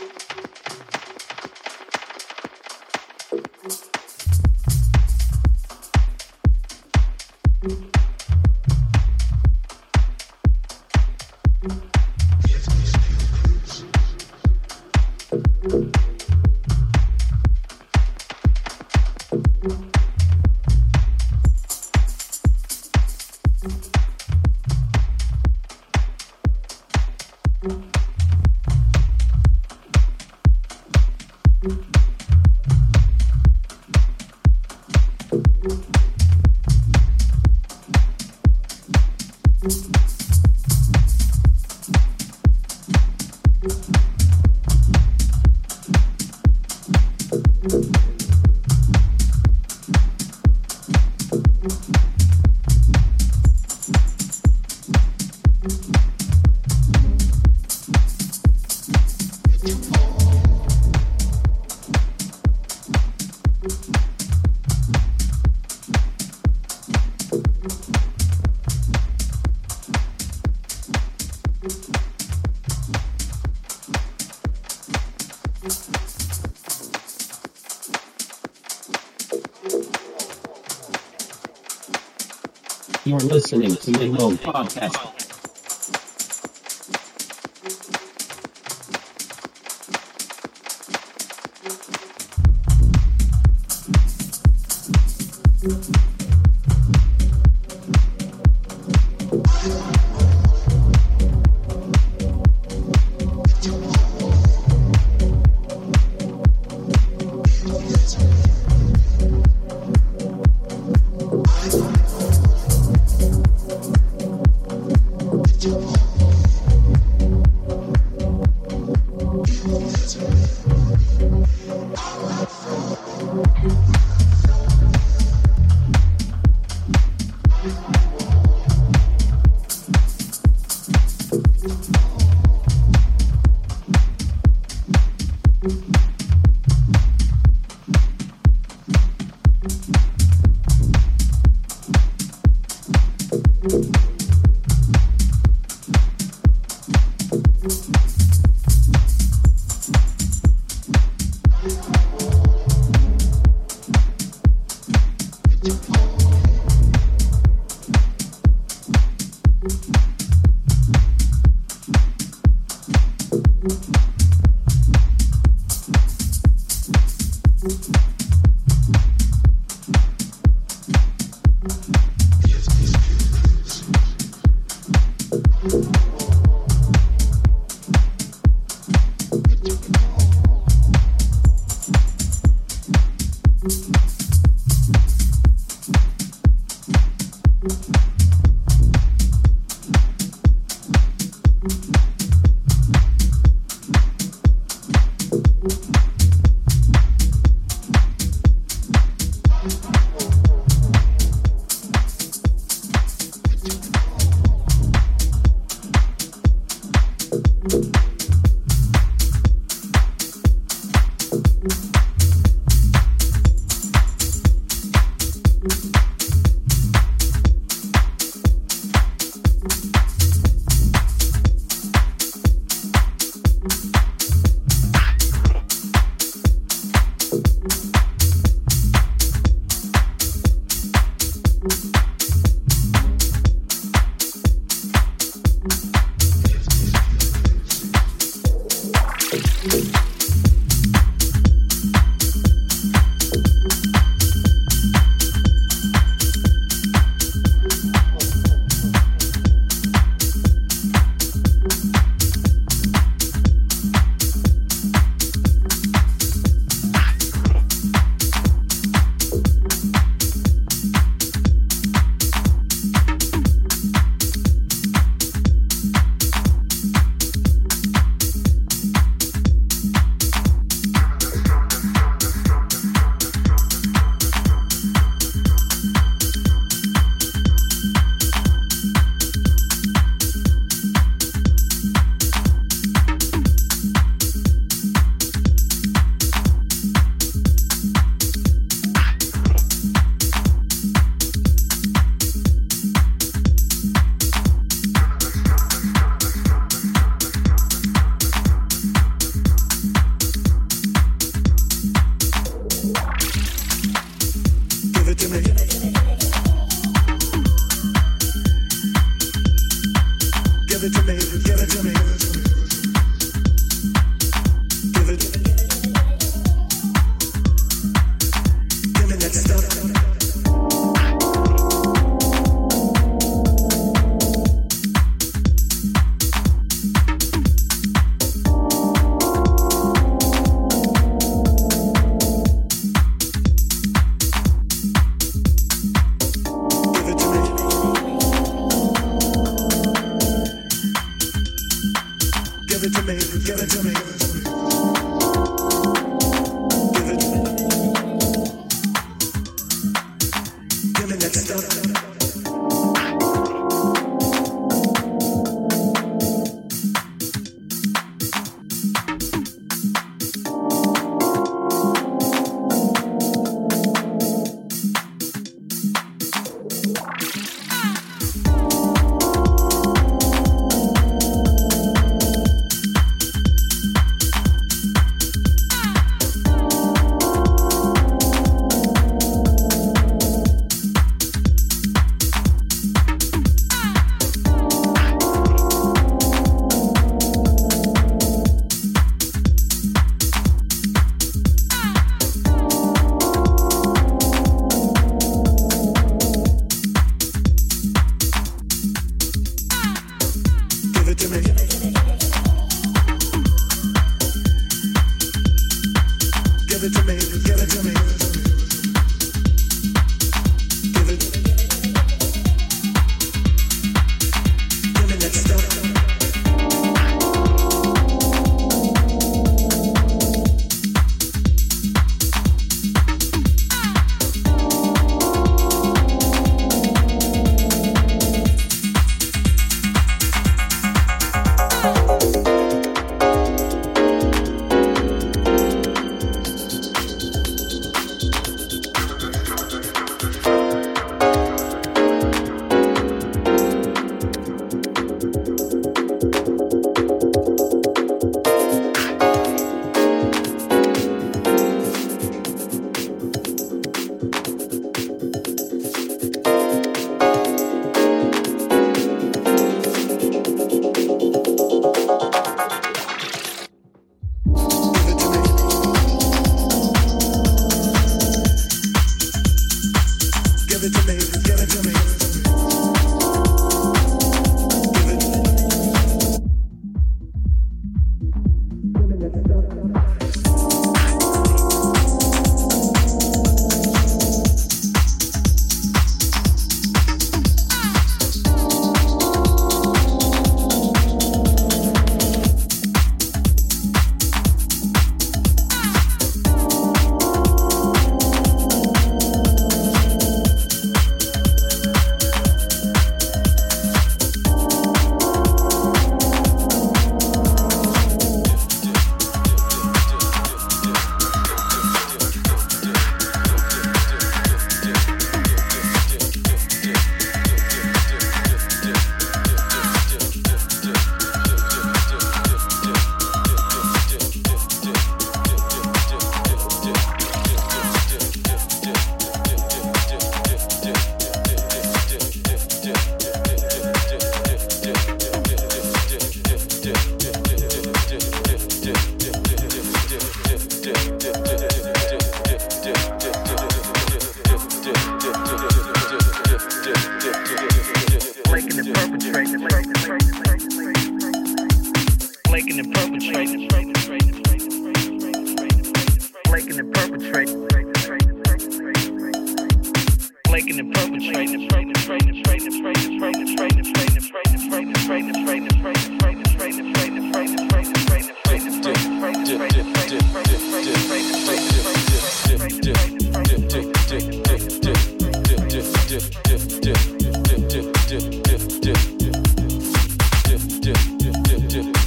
You're listening to Minmo Podcast. door.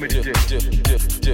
me to dip, dip, dip, dip.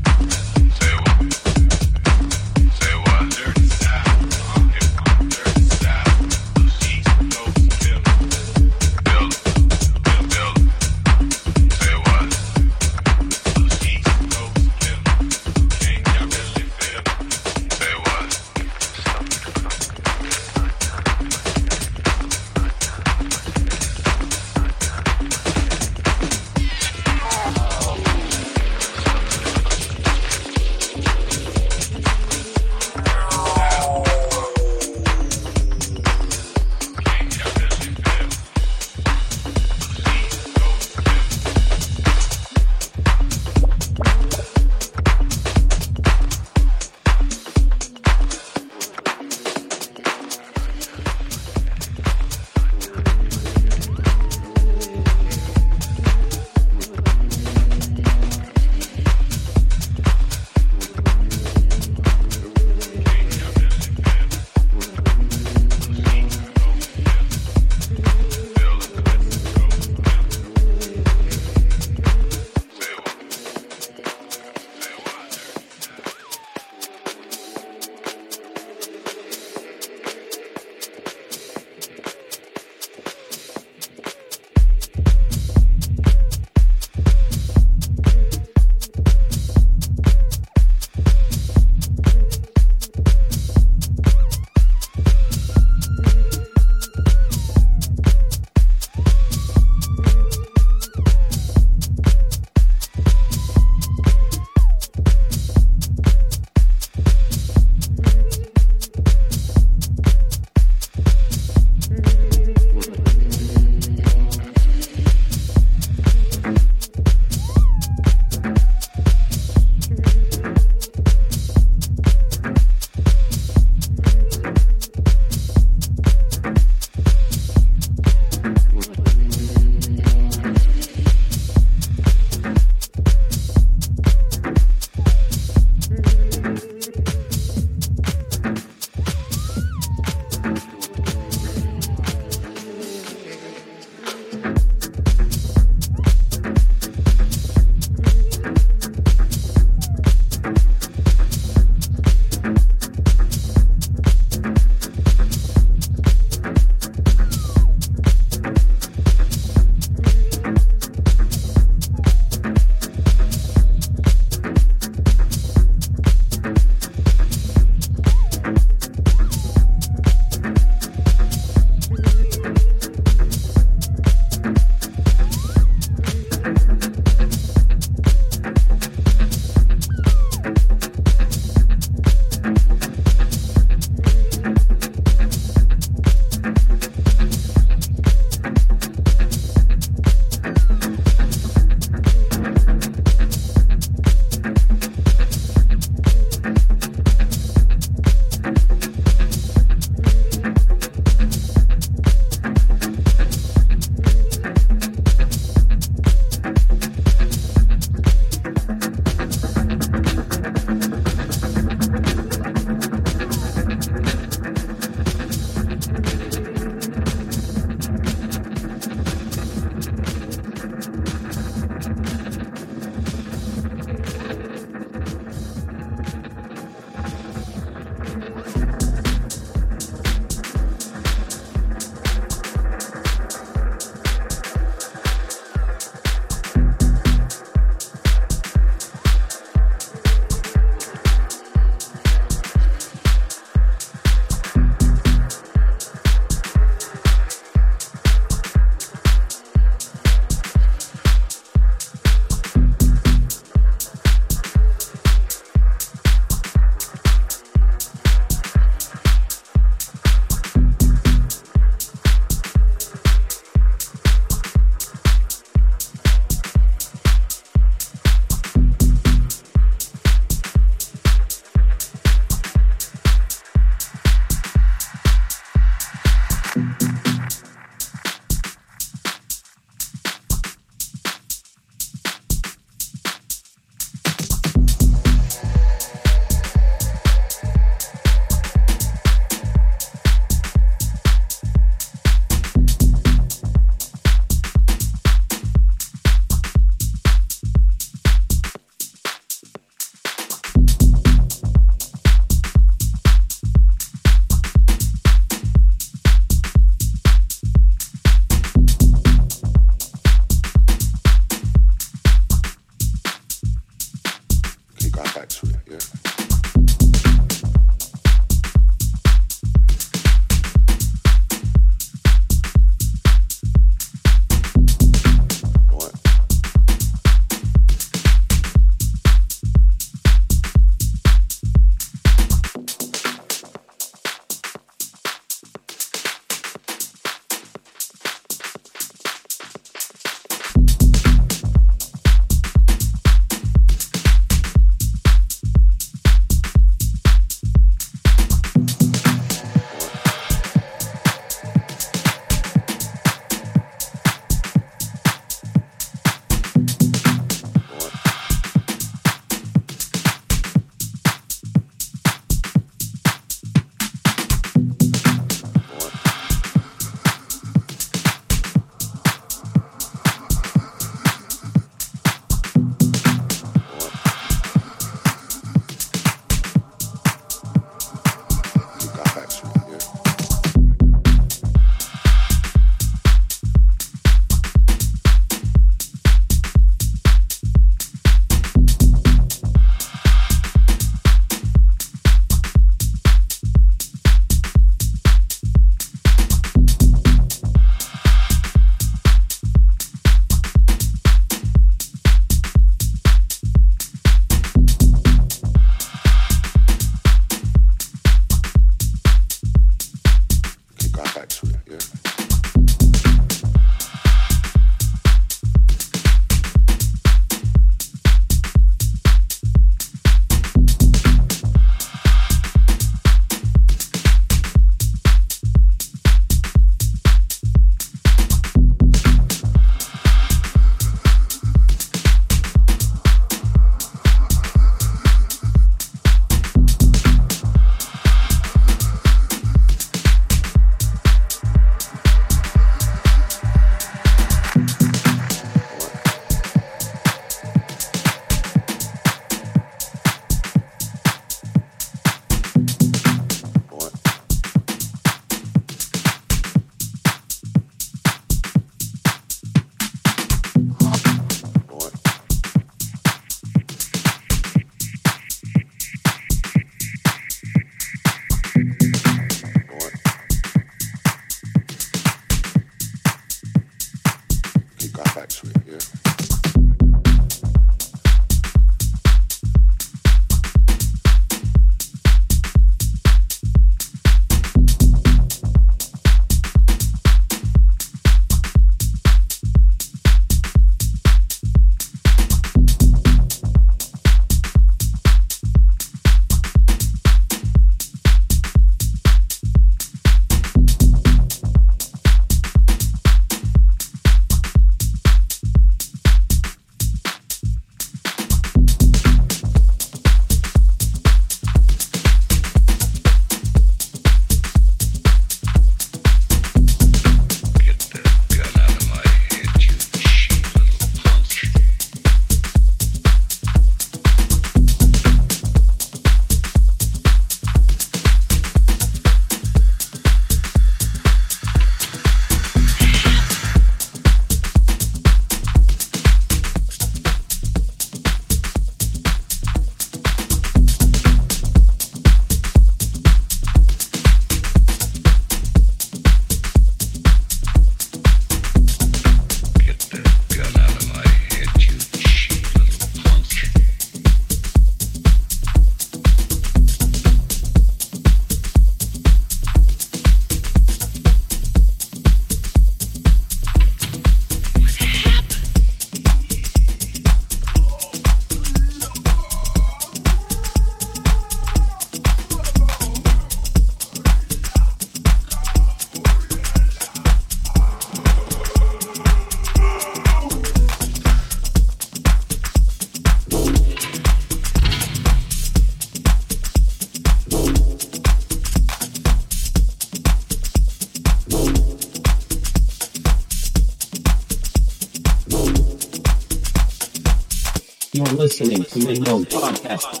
Listening to Minimum Podcast.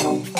Oh.